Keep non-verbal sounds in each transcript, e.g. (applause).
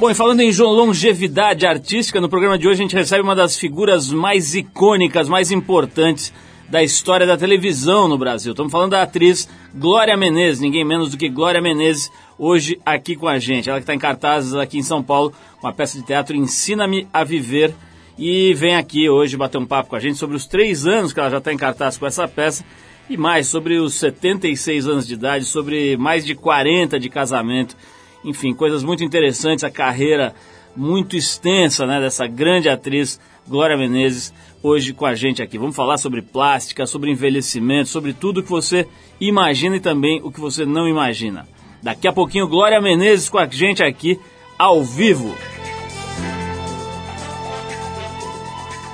Bom, e falando em longevidade artística, no programa de hoje a gente recebe uma das figuras mais icônicas, mais importantes da história da televisão no Brasil. Estamos falando da atriz Glória Menezes, ninguém menos do que Glória Menezes, hoje aqui com a gente. Ela que está em cartazes aqui em São Paulo, com a peça de teatro Ensina-me a Viver, e vem aqui hoje bater um papo com a gente sobre os três anos que ela já está em cartaz com essa peça, e mais sobre os 76 anos de idade, sobre mais de 40 de casamento enfim, coisas muito interessantes, a carreira muito extensa né, dessa grande atriz Glória Menezes hoje com a gente aqui. Vamos falar sobre plástica, sobre envelhecimento, sobre tudo que você imagina e também o que você não imagina. Daqui a pouquinho, Glória Menezes com a gente aqui ao vivo.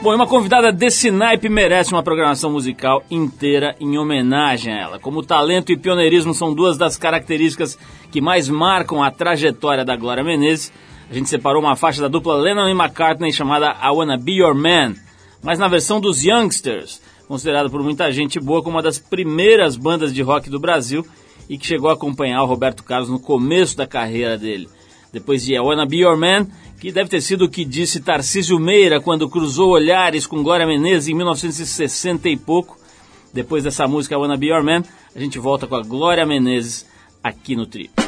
Bom, e uma convidada desse naipe merece uma programação musical inteira em homenagem a ela. Como talento e pioneirismo são duas das características que mais marcam a trajetória da Glória Menezes, a gente separou uma faixa da dupla Lennon e McCartney chamada I Wanna Be Your Man, mas na versão dos Youngsters, considerada por muita gente boa como uma das primeiras bandas de rock do Brasil e que chegou a acompanhar o Roberto Carlos no começo da carreira dele. Depois de I Wanna Be Your Man, que deve ter sido o que disse Tarcísio Meira quando cruzou olhares com Glória Menezes em 1960 e pouco. Depois dessa música I Wanna Be Your Man, a gente volta com a Glória Menezes aqui no Tri.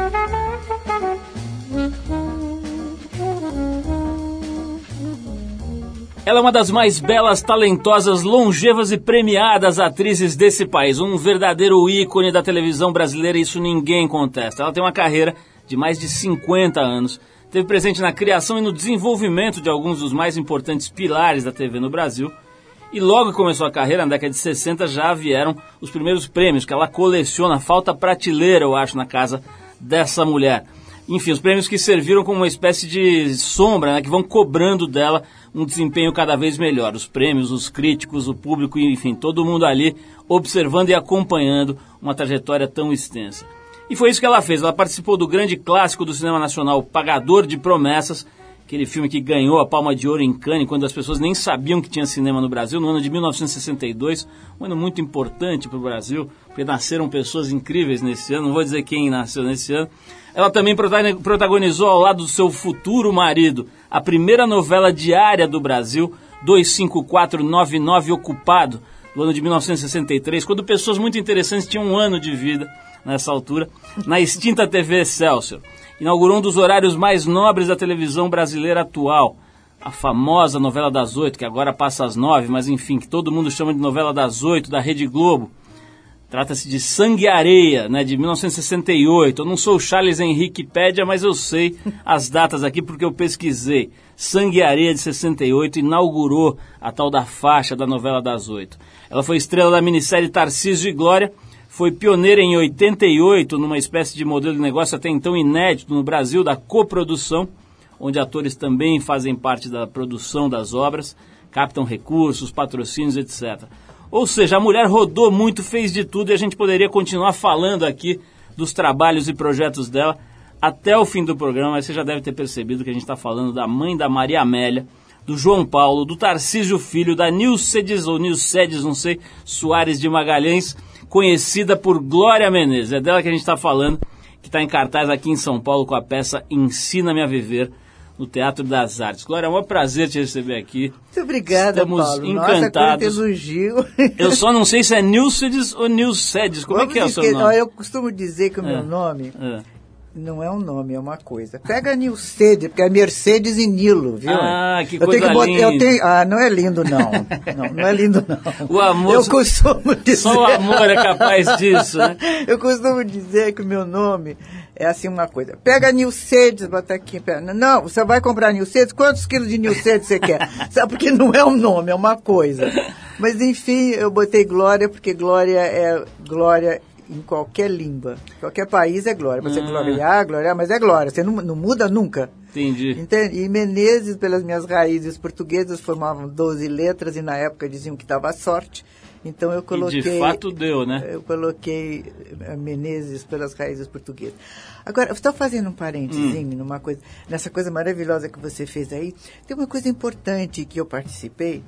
Ela é uma das mais belas, talentosas, longevas e premiadas atrizes desse país. Um verdadeiro ícone da televisão brasileira, isso ninguém contesta. Ela tem uma carreira de mais de 50 anos. Teve presente na criação e no desenvolvimento de alguns dos mais importantes pilares da TV no Brasil e logo que começou a carreira, na década de 60, já vieram os primeiros prêmios que ela coleciona. Falta prateleira, eu acho, na casa dessa mulher. Enfim, os prêmios que serviram como uma espécie de sombra, né, que vão cobrando dela um desempenho cada vez melhor. Os prêmios, os críticos, o público, enfim, todo mundo ali observando e acompanhando uma trajetória tão extensa. E foi isso que ela fez. Ela participou do grande clássico do cinema nacional, Pagador de Promessas, aquele filme que ganhou a Palma de Ouro em Cannes, quando as pessoas nem sabiam que tinha cinema no Brasil, no ano de 1962, um ano muito importante para o Brasil, porque nasceram pessoas incríveis nesse ano, não vou dizer quem nasceu nesse ano. Ela também protagonizou ao lado do seu futuro marido a primeira novela diária do Brasil, 25499 Ocupado, do ano de 1963, quando pessoas muito interessantes tinham um ano de vida nessa altura, na extinta TV Excelsior. Inaugurou um dos horários mais nobres da televisão brasileira atual, a famosa novela das oito, que agora passa às nove, mas enfim, que todo mundo chama de novela das oito, da Rede Globo. Trata-se de Sangue e Areia, né, de 1968. Eu não sou o Charles Henrique Pédia, mas eu sei as datas aqui porque eu pesquisei. Sangue e Areia de 68 inaugurou a tal da faixa da novela das oito. Ela foi estrela da minissérie Tarcísio de Glória, foi pioneira em 88 numa espécie de modelo de negócio até então inédito no Brasil da coprodução onde atores também fazem parte da produção das obras, captam recursos, patrocínios, etc. Ou seja, a mulher rodou muito, fez de tudo e a gente poderia continuar falando aqui dos trabalhos e projetos dela até o fim do programa, mas você já deve ter percebido que a gente está falando da mãe da Maria Amélia, do João Paulo, do Tarcísio Filho, da Nilcedes, ou Nilcedes, não sei, Soares de Magalhães, conhecida por Glória Menezes. É dela que a gente está falando, que está em cartaz aqui em São Paulo com a peça Ensina-me a Viver, no Teatro das Artes. Glória, é um prazer te receber aqui. Muito obrigada, Estamos Paulo. encantados. Nossa, elogio. Eu só não sei se é Nilcedes ou Nilcedes. Como Vamos é que é o seu nome? Ó, Eu costumo dizer que o É. meu nome É. não é um nome, é uma coisa. Pega Nilcedes, porque é Mercedes e Nilo, viu? Ah, que eu coisa tenho que botar, eu linda. tenho, Ah, não é lindo, não. Não, não é lindo, não. O amor- Eu costumo dizer... Só o amor é capaz disso, né? Eu costumo dizer que o meu nome é assim uma coisa. Pega Nilcedes, bota aqui. pega- Não, você vai comprar Nilcedes? Quantos quilos de Nilcedes você quer? (laughs) Sabe, porque não é um nome, é uma coisa. Mas enfim, eu botei Glória, porque Glória é Glória em qualquer língua. Qualquer país é Glória. Você Ah. gloriar, glória, mas é Glória. Você não, não muda nunca. Entendi. Entende? E Menezes, pelas minhas raízes portuguesas, formavam 12 letras e na época diziam que dava sorte. Então eu E coloquei. de fato deu, né? Eu coloquei eh, Menezes pelas raízes portuguesas. Agora, estou fazendo um parentezinho numa coisa, nessa coisa maravilhosa que você fez aí. Tem uma coisa importante que eu participei,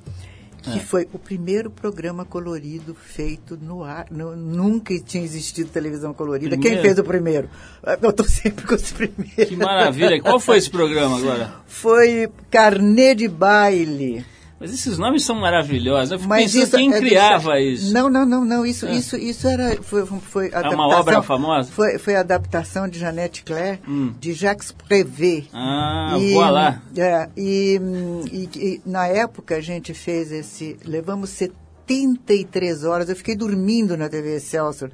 que É. foi o primeiro programa colorido feito no ar. Nu- nunca tinha existido televisão colorida. Primeiro? Quem fez o primeiro? Eu estou (laughs) sempre com os primeiros. Que maravilha. Qual foi esse programa agora? Foi Carnê de Baile. Mas esses nomes são maravilhosos. Eu fico Mas pensando isso quem é criava isso. Não, não, não, não. Isso, É. isso, isso era foi, foi É adaptação. uma obra famosa? Foi, foi a adaptação de Jeannette Claire Hum. de Jacques Prévert. Ah, E, voilà. é, e, e- e na época a gente fez esse. Levamos 73 horas. Eu fiquei dormindo na TV Excelsior.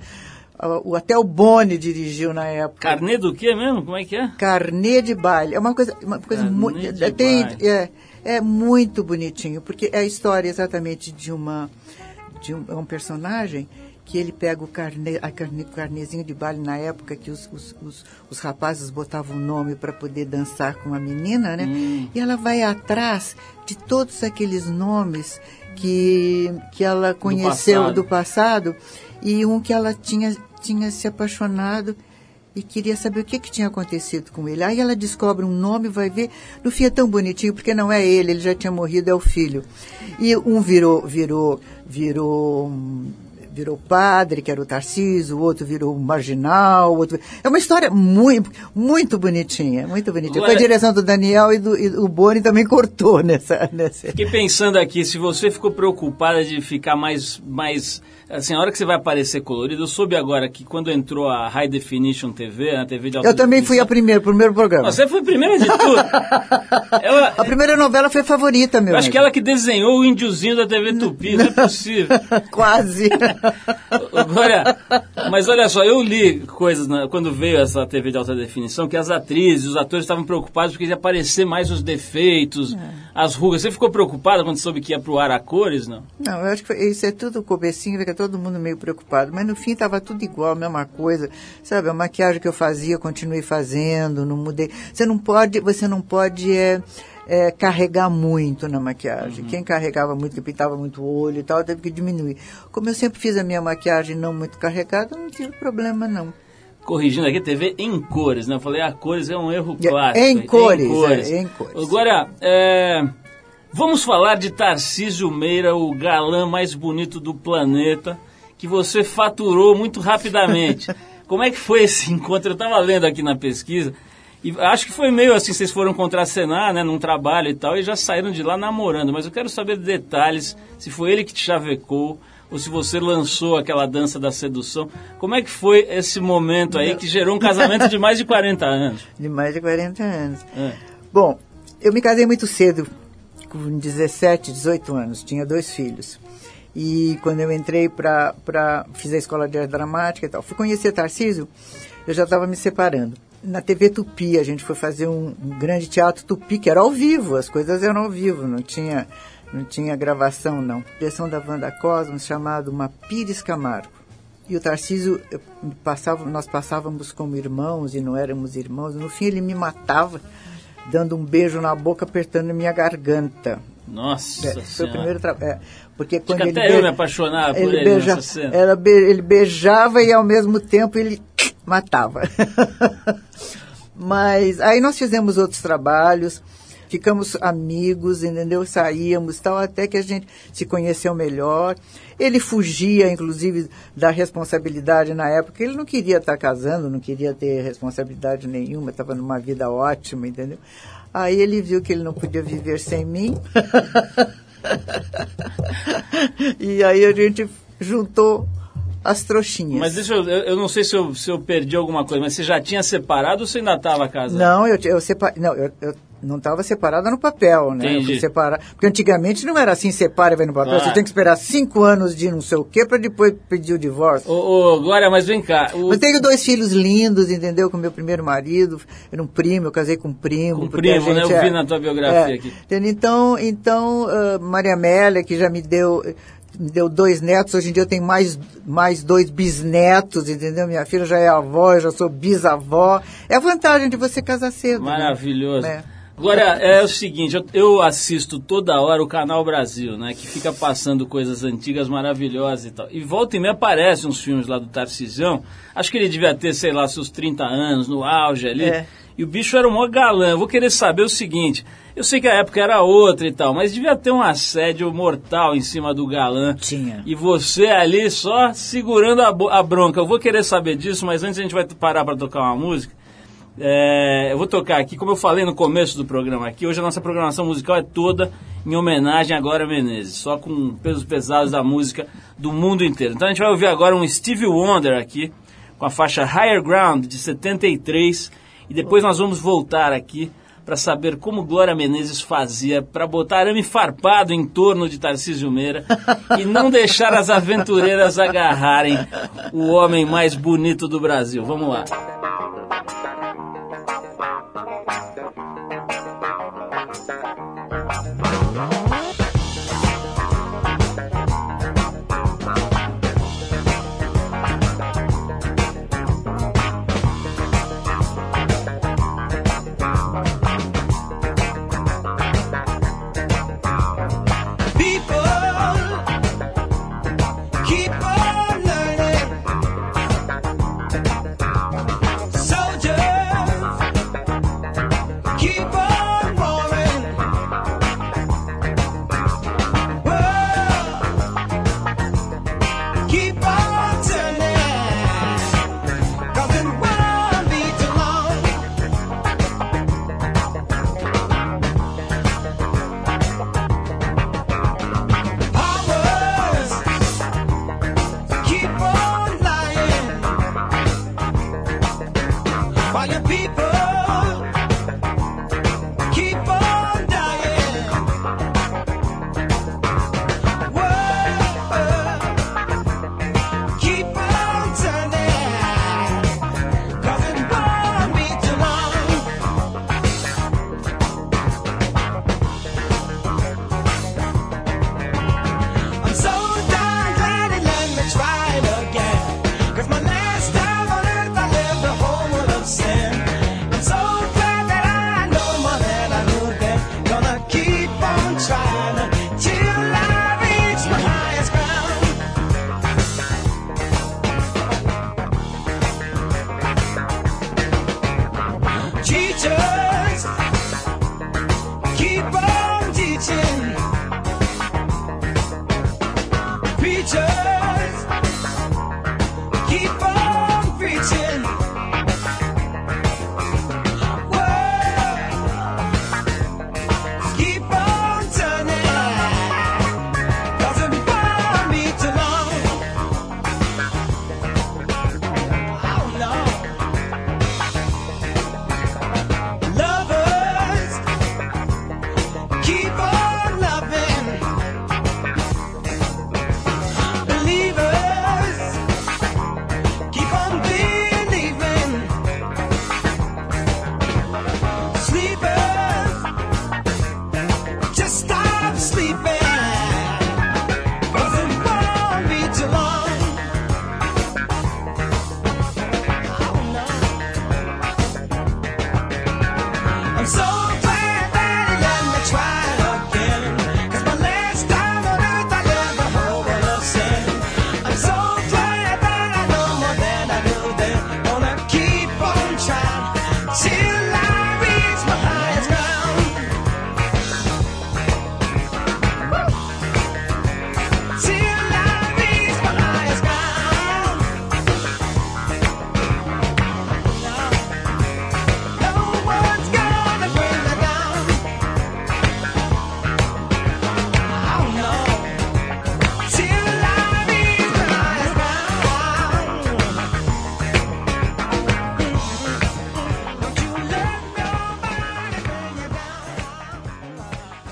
Ah, O Até o Boni dirigiu na época. Carnê do quê mesmo? Como é que é? Carnê de baile. É uma coisa, uma coisa muito. Tem, baile. é, é muito bonitinho, porque é a história exatamente de uma de um, é um personagem que ele pega o carnê, a carnê, o carnezinho de baile na época que os, os, os, os rapazes botavam o nome para poder dançar com a menina, né? E ela vai atrás de todos aqueles nomes que, que ela conheceu passado. do passado e um que ela tinha, tinha se apaixonado e queria saber o que, que tinha acontecido com ele. Aí ela descobre um nome, vai ver. No fim é tão bonitinho, porque não é ele, ele já tinha morrido, é o filho. E um virou, virou, virou. Virou padre, que era o Tarcísio, o outro virou marginal, o outro... É uma história muito, muito bonitinha, muito bonitinha. Foi a direção do Daniel e, do, e o Boni também cortou nessa... nessa... Fiquei pensando aqui, se você ficou preocupada de ficar mais, mais. Assim, a hora que você vai aparecer colorido, eu soube agora que quando entrou a High Definition TV, a TV de alta Eu também fui a definição- primeira, primeiro programa. Você foi a primeira de tudo. (laughs) Ela, A primeira novela foi a favorita, meu eu acho anjo. que ela que desenhou o índiozinho da TV Tupi, não é possível. (laughs) Quase. (laughs) Mas olha só, eu li coisas na- quando veio essa TV de alta definição que as atrizes, os atores estavam preocupados porque ia aparecer mais os defeitos, as rugas. Você ficou preocupada quando soube que ia pro ar a cores, não? Não, eu acho que foi- isso é tudo comecinho, fica todo mundo meio preocupado. Mas no fim estava tudo igual, a mesma coisa. Sabe, a maquiagem que eu fazia, continuei fazendo, não mudei. Você não pode, você não pode é, é, carregar muito na maquiagem. Quem carregava muito, que pintava muito o olho e tal, teve que diminuir. Como eu sempre fiz a minha maquiagem não muito carregada, não tive problema não. Corrigindo aqui, TV em cores, né? Eu falei, a cores é um erro É, clássico. em cores, é, em cores. Agora, é, vamos falar de Tarcísio Meira, o galã mais bonito do planeta, que você faturou muito rapidamente. (laughs) Como é que foi esse encontro? Eu estava lendo aqui na pesquisa, e acho que foi meio assim, vocês foram contracenar, né, num trabalho e tal, e já saíram de lá namorando, mas eu quero saber detalhes, se foi ele que te chavecou, ou se você lançou aquela dança da sedução. Como é que foi esse momento aí que gerou um casamento de mais de 40 anos? (laughs) De mais de 40 anos. É. Bom, eu me casei muito cedo, com 17, 18 anos, tinha dois filhos. E quando eu entrei para. fiz a escola de arte dramática e tal, fui conhecer Tarcísio, eu já estava me separando. Na TV Tupi, a gente foi fazer um, um grande teatro Tupi, que era ao vivo, as coisas eram ao vivo, não tinha, não tinha gravação, não. Direção da Wanda Cosmos, chamado Uma Pires Camargo. E o Tarcísio, passava, nós passávamos como irmãos e não éramos irmãos. No fim, ele me matava, dando um beijo na boca, apertando minha garganta. Nossa É, foi o primeiro trabalho. É, porque quando que ele até eu be- me apaixonava por ele ele beija- era be- ele beijava e ao mesmo tempo ele (laughs) matava. (laughs) Mas aí nós fizemos outros trabalhos, ficamos amigos, entendeu? Saíamos tal, até que a gente se conheceu melhor. Ele fugia, inclusive, da responsabilidade na época. Ele não queria estar casando, não queria ter responsabilidade nenhuma, estava numa vida ótima, entendeu? Aí ele viu que ele não podia viver sem mim. (laughs) e aí a gente juntou as trouxinhas. Mas deixa eu, eu, não sei se eu, se eu perdi alguma coisa, mas você já tinha separado ou você ainda estava casado? Não, eu, eu, separ... não, eu, eu não estava separada no papel, né? Eu Entendi. separar. Porque antigamente não era assim, separa e vai no papel. Você tem que esperar cinco anos de não sei o quê para depois pedir o divórcio. Ô, ô, Glória, mas vem cá. o- Mas tenho dois filhos lindos, entendeu? Com meu primeiro marido. Era um primo, eu casei com um primo. Com a primo, né? Eu vi é- na tua biografia é. aqui. Então, então ah, Maria Amélia, que já me deu, me deu dois netos, hoje em dia eu tenho mais, mais dois bisnetos, entendeu? Minha filha já é avó, eu já sou bisavó. É a vantagem de você casar cedo. né? Maravilhoso. É. Glória, é o seguinte, eu, eu assisto toda hora o Canal Brasil, né? Que fica passando coisas antigas maravilhosas e tal. E volta e meia aparecem uns filmes lá do Tarcisão. Acho que ele devia ter, sei lá, seus 30 anos, no auge ali. É. E o bicho era um maior galã. Eu vou querer saber o seguinte. Eu sei que a época era outra e tal, mas devia ter um assédio mortal em cima do galã. Tinha. E você ali só segurando a, a bronca. Eu vou querer saber disso, mas antes a gente vai parar para tocar uma música. É, eu vou tocar aqui, como eu falei no começo do programa aqui, hoje a nossa programação musical é toda em homenagem a Glória Menezes, só com pesos pesados da música do mundo inteiro. Então a gente vai ouvir agora um Stevie Wonder aqui, com a faixa Higher Ground de 73, e depois nós vamos voltar aqui para saber como Glória Menezes fazia para botar arame farpado em torno de Tarcísio Meira (laughs) e não deixar as aventureiras agarrarem o homem mais bonito do Brasil. Vamos lá.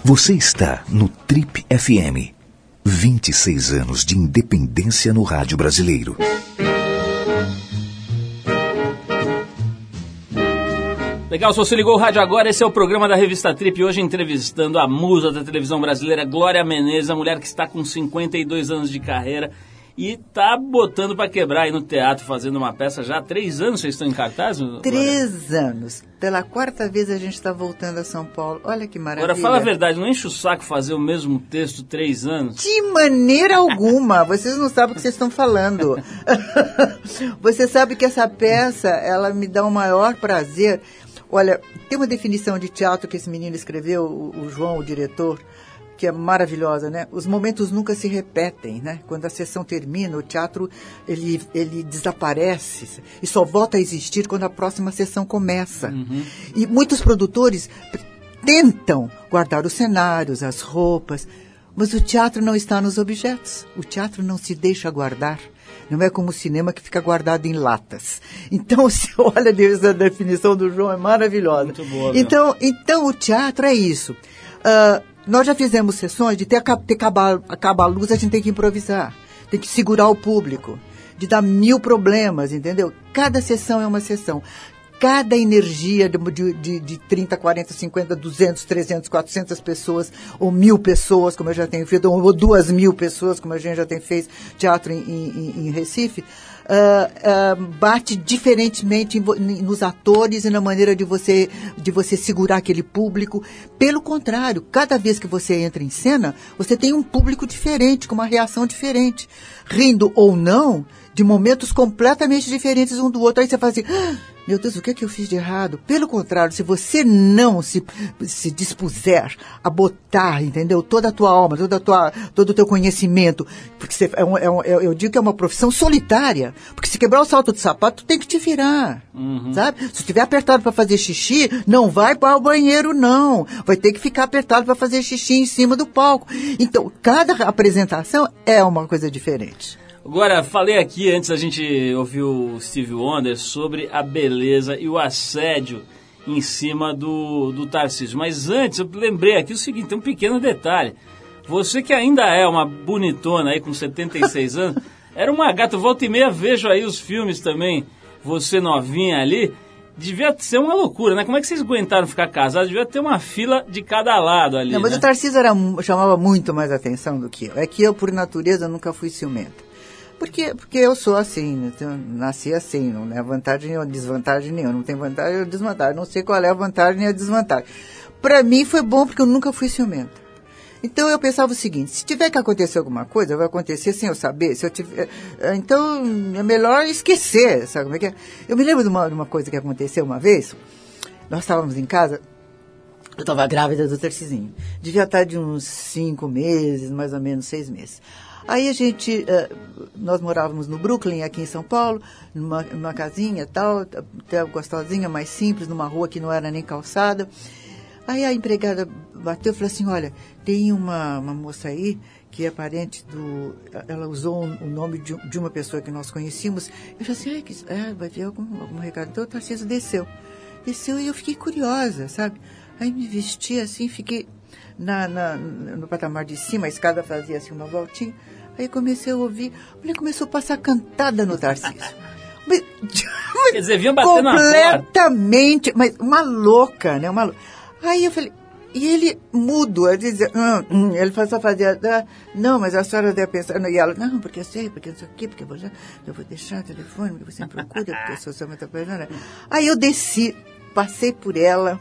Você está no Trip FM. 26 anos de independência no rádio brasileiro. Legal, se você ligou o rádio agora, esse é o programa da revista Trip, hoje entrevistando a musa da televisão brasileira, Glória Menezes, a mulher que está com 52 anos de carreira e tá botando para quebrar aí no teatro, fazendo uma peça já há três anos. Vocês estão em cartaz? Três anos. Pela quarta vez a gente está voltando a São Paulo. Olha que maravilha. Agora, fala a verdade, não enche o saco fazer o mesmo texto três anos? De maneira alguma. (laughs) Vocês não sabem o que vocês estão falando. (laughs) Você sabe que essa peça, ela me dá o maior prazer. Olha, tem uma definição de teatro que esse menino escreveu, o, o João, o diretor, que é maravilhosa, né? Os momentos nunca se repetem, né? Quando a sessão termina, o teatro ele, ele desaparece e só volta a existir quando a próxima sessão começa. Uhum. E muitos produtores tentam guardar os cenários, as roupas, mas o teatro não está nos objetos. O teatro não se deixa guardar. Não é como o cinema que fica guardado em latas. (laughs) Então, (laughs) se olha a definição do João, é maravilhosa. Muito boa, então, então, o teatro é isso. Uh, nós já fizemos sessões de ter, ter acabar, acabar a luz, a gente tem que improvisar. Tem que segurar o público. De dar mil problemas, entendeu? Cada sessão é uma sessão. Cada energia de, de, de 30, 40, 50, 200, 300, 400 pessoas, ou mil pessoas, como eu já tenho feito, ou duas mil pessoas, como a gente já tem feito teatro em, em, em Recife, uh, bate diferentemente nos atores e na maneira de você, de você segurar aquele público. Pelo contrário, cada vez que você entra em cena, você tem um público diferente, com uma reação diferente. Rindo ou não, de momentos completamente diferentes um do outro. Aí você fala assim. Ah, meu Deus, o que é que eu fiz de errado? Pelo contrário, se você não se, se dispuser a botar, entendeu? Toda a tua alma, toda a tua, todo o teu conhecimento, porque você, é um, é um, eu digo que é uma profissão solitária, porque se quebrar o salto de sapato, tu tem que te virar, uhum. sabe? Se estiver apertado para fazer xixi, não vai para o banheiro, não. Vai ter que ficar apertado para fazer xixi em cima do palco. Então, cada apresentação é uma coisa diferente. Agora, falei aqui antes a gente ouvir o Steve Wonder sobre a beleza e o assédio em cima do, do Tarcísio. Mas antes, eu lembrei aqui o seguinte, tem um pequeno detalhe. Você que ainda é uma bonitona aí com 76 anos, (laughs) era uma gata, volta e meia vejo aí os filmes também, você novinha ali, devia ser uma loucura, né? Como é que vocês aguentaram ficar casados? Devia ter uma fila de cada lado ali, Não, mas né? o Tarcísio era, chamava muito mais atenção do que eu. É que eu, por natureza, nunca fui ciumenta. Porque, porque eu sou assim, né? eu nasci assim, não é vantagem ou desvantagem nenhuma, não tem vantagem ou desvantagem, não sei qual é a vantagem e a desvantagem. Para mim foi bom porque eu nunca fui ciumenta. Então eu pensava o seguinte, se tiver que acontecer alguma coisa, vai acontecer sem eu saber, se eu tiver, eh, então é melhor esquecer, sabe como é que é? Eu me lembro de uma, de uma coisa que aconteceu uma vez, nós estávamos em casa, eu estava grávida do Tercizinho, devia estar de uns cinco meses, mais ou menos seis meses. Aí a gente, uh, nós morávamos no Brooklyn, aqui em São Paulo, numa, numa casinha tal, até gostosinha, mais simples, numa rua que não era nem calçada. Aí a empregada bateu e falou assim, olha, tem uma, uma moça aí que é parente do... Ela usou o nome de, de, uma pessoa que nós conhecíamos. Eu falei assim, é, vai ver algum, algum recado. Então o Tarcísio desceu. Desceu e eu fiquei curiosa, sabe? Aí me vesti assim, fiquei na, na, no patamar de cima, a escada fazia assim uma voltinha. Aí comecei a ouvir, a mulher começou a passar cantada no Tarcísio. Mas, Quer dizer, vinha batendo Completamente, mas uma louca, né? Uma Aí eu falei, e ele mudo, ele dizia, hum, hum, ele só fazia, ah, não, mas a senhora deve pensar, e ela, não, porque eu sei, porque isso aqui, porque eu vou, eu vou deixar o telefone, porque você me procura, porque eu sou sua muita coisa. Aí eu desci, passei por ela,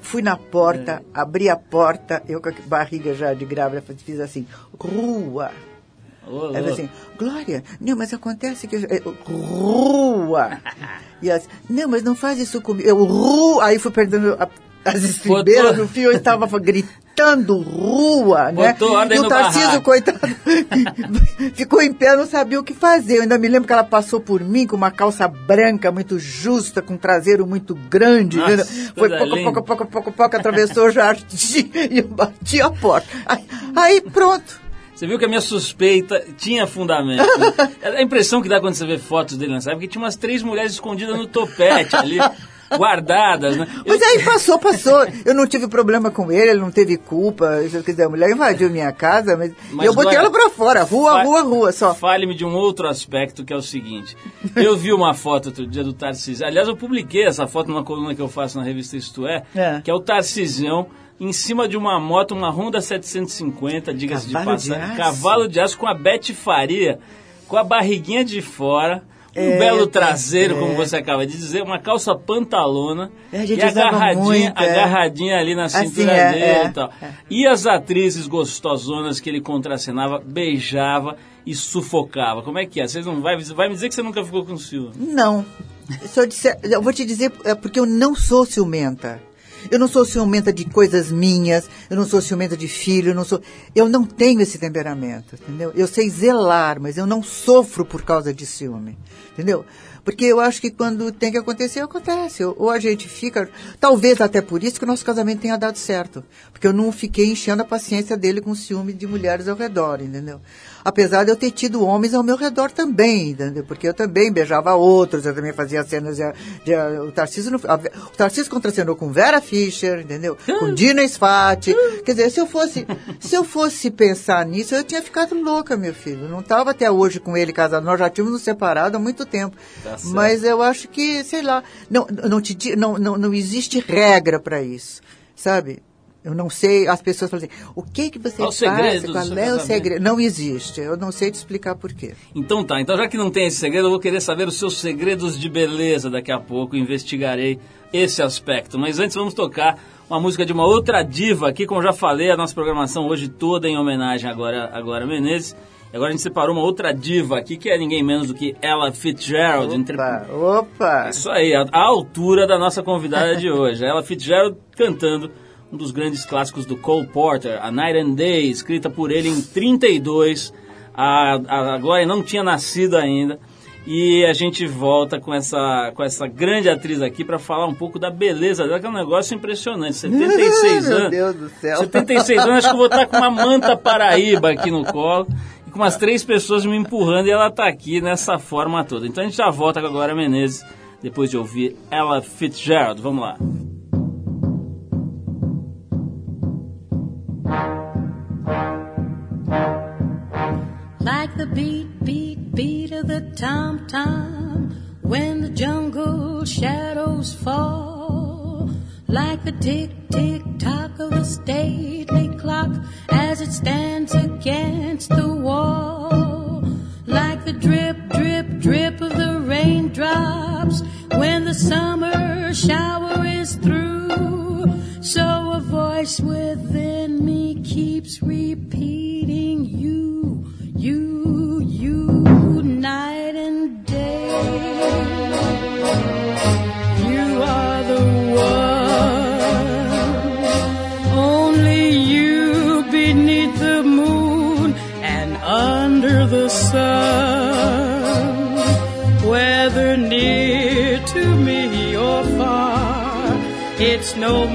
fui na porta, é. abri a porta, eu com a barriga já de grávida, fiz assim, rua. Oh, Ela assim, Glória, não, mas acontece que. Eu, rua! e ela não, mas não faz isso comigo. Eu, rua! Aí fui perdendo a, as estribeiras do fio, eu estava gritando rua, né? E o Tarcísio, coitado, (laughs) ficou em pé, não sabia o que fazer. Eu ainda me lembro que ela passou por mim com uma calça branca muito justa, com um traseiro muito grande. Nossa, né? Foi pouco, pouco, pouco, pouco, pouco, atravessou o jardim (laughs) e eu bati a porta. Aí, aí pronto. Você viu que a minha suspeita tinha fundamento. Né? (laughs) a impressão que dá quando você vê fotos dele nessa época é que tinha umas três mulheres escondidas no topete ali. (laughs) guardadas, né? Mas aí passou, passou. Eu não tive problema com ele, ele não teve culpa. Se eu quiser, a mulher invadiu minha casa, mas, Mas, eu botei ela pra fora, rua, fa- rua, rua, só. Fale-me de um outro aspecto que é o seguinte. Eu vi uma foto outro dia do Tarcísio. Aliás, eu publiquei essa foto numa coluna que eu faço na revista Isto É, É. que é o Tarcisião em cima de uma moto, uma Honda 750, diga-se de de passagem. aço. Cavalo de aço com a Bete Faria, com a barriguinha de fora. Um É, belo tá traseiro, como certo. você acaba de dizer, uma calça pantalona É, a e agarradinha, muito, é. agarradinha ali na Assim, cintura é, dele é, e tal. é. E as atrizes gostosonas que ele contracenava, beijava e sufocava. Como é que é? Vocês não vai, vai me dizer que você nunca ficou com ciúme? Não. Se eu, disser, eu vou te dizer, é porque eu não sou ciumenta. Eu não sou ciumenta de coisas minhas, eu não sou ciumenta de filho, eu não sou. Eu não tenho esse temperamento, entendeu? Eu sei zelar, mas eu não sofro por causa de ciúme, entendeu? Porque eu acho que quando tem que acontecer, acontece. Ou a gente fica. Talvez até por isso que o nosso casamento tenha dado certo. Porque eu não fiquei enchendo a paciência dele com ciúme de mulheres ao redor, entendeu? Apesar de eu ter tido homens ao meu redor também, entendeu? Porque eu também beijava outros, eu também fazia cenas de. de- o Tarcísio não- a- o Tarcísio contracenou com Vera Fischer, entendeu? Com Dina Sfati. Quer dizer, se eu fosse, se eu fosse pensar nisso, eu tinha ficado louca, meu filho. Não estava até hoje com ele casado. Nós já tínhamos nos separado há muito tempo. Tá. Mas eu acho que, sei lá, não, não, te, não, não, não existe regra para isso, sabe? Eu não sei, as pessoas falam assim, o que que você Qual faz? segredo do Qual é o segredo? Não existe, eu não sei te explicar por quê. Então tá, então já que não tem esse segredo, eu vou querer saber os seus segredos de beleza daqui a pouco, investigarei esse aspecto. Mas antes vamos tocar uma música de uma outra diva aqui, como já falei, a nossa programação hoje toda em homenagem agora agora Menezes. E agora a gente separou uma outra diva aqui, que é ninguém menos do que Ella Fitzgerald. entre- Opa, opa! Isso aí, a, a altura da nossa convidada de hoje. Ela Fitzgerald cantando um dos grandes clássicos do Cole Porter, A Night and Day, escrita por ele em 32. A, a, a Glória não tinha nascido ainda. E a gente volta com essa, com essa grande atriz aqui para falar um pouco da beleza dela, que é um negócio impressionante. (laughs) 76 Meu anos. Deus do céu. 76 anos, acho que eu vou estar com uma manta paraíba aqui no colo e com umas três pessoas me empurrando e ela tá aqui nessa forma toda. Então a gente já volta com a Glória Menezes depois de ouvir Ella Fitzgerald. Vamos lá. The beat, beat, beat of the tom tom. When the jungle shadows fall, like the tick, tick tock of a stately clock as it stands against the wall, like the drip, drip, drip of the raindrops when the summer shower is through. So a voice within me keeps repeating you, you, you, night and day. You are the one, only you beneath the moon and under the sun. Whether near to me or far, it's no